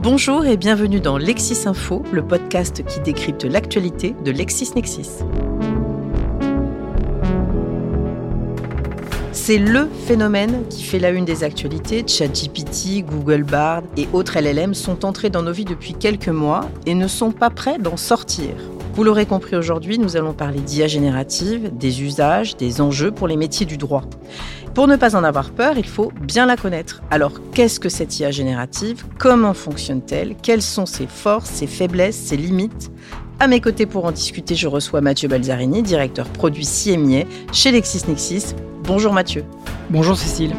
Bonjour et bienvenue dans Lexis Info, le podcast qui décrypte l'actualité de LexisNexis. C'est le phénomène qui fait la une des actualités. ChatGPT, Google Bard et autres LLM sont entrés dans nos vies depuis quelques mois et ne sont pas prêts d'en sortir. Vous l'aurez compris aujourd'hui, nous allons parler d'IA générative, des usages, des enjeux pour les métiers du droit. Pour ne pas en avoir peur, il faut bien la connaître. Alors, qu'est-ce que cette IA générative? Comment fonctionne-t-elle? Quelles sont ses forces, ses faiblesses, ses limites? À mes côtés pour en discuter, je reçois Mathieu Balzarini, directeur produit CMIA chez LexisNexis. Bonjour Mathieu. Bonjour Cécile.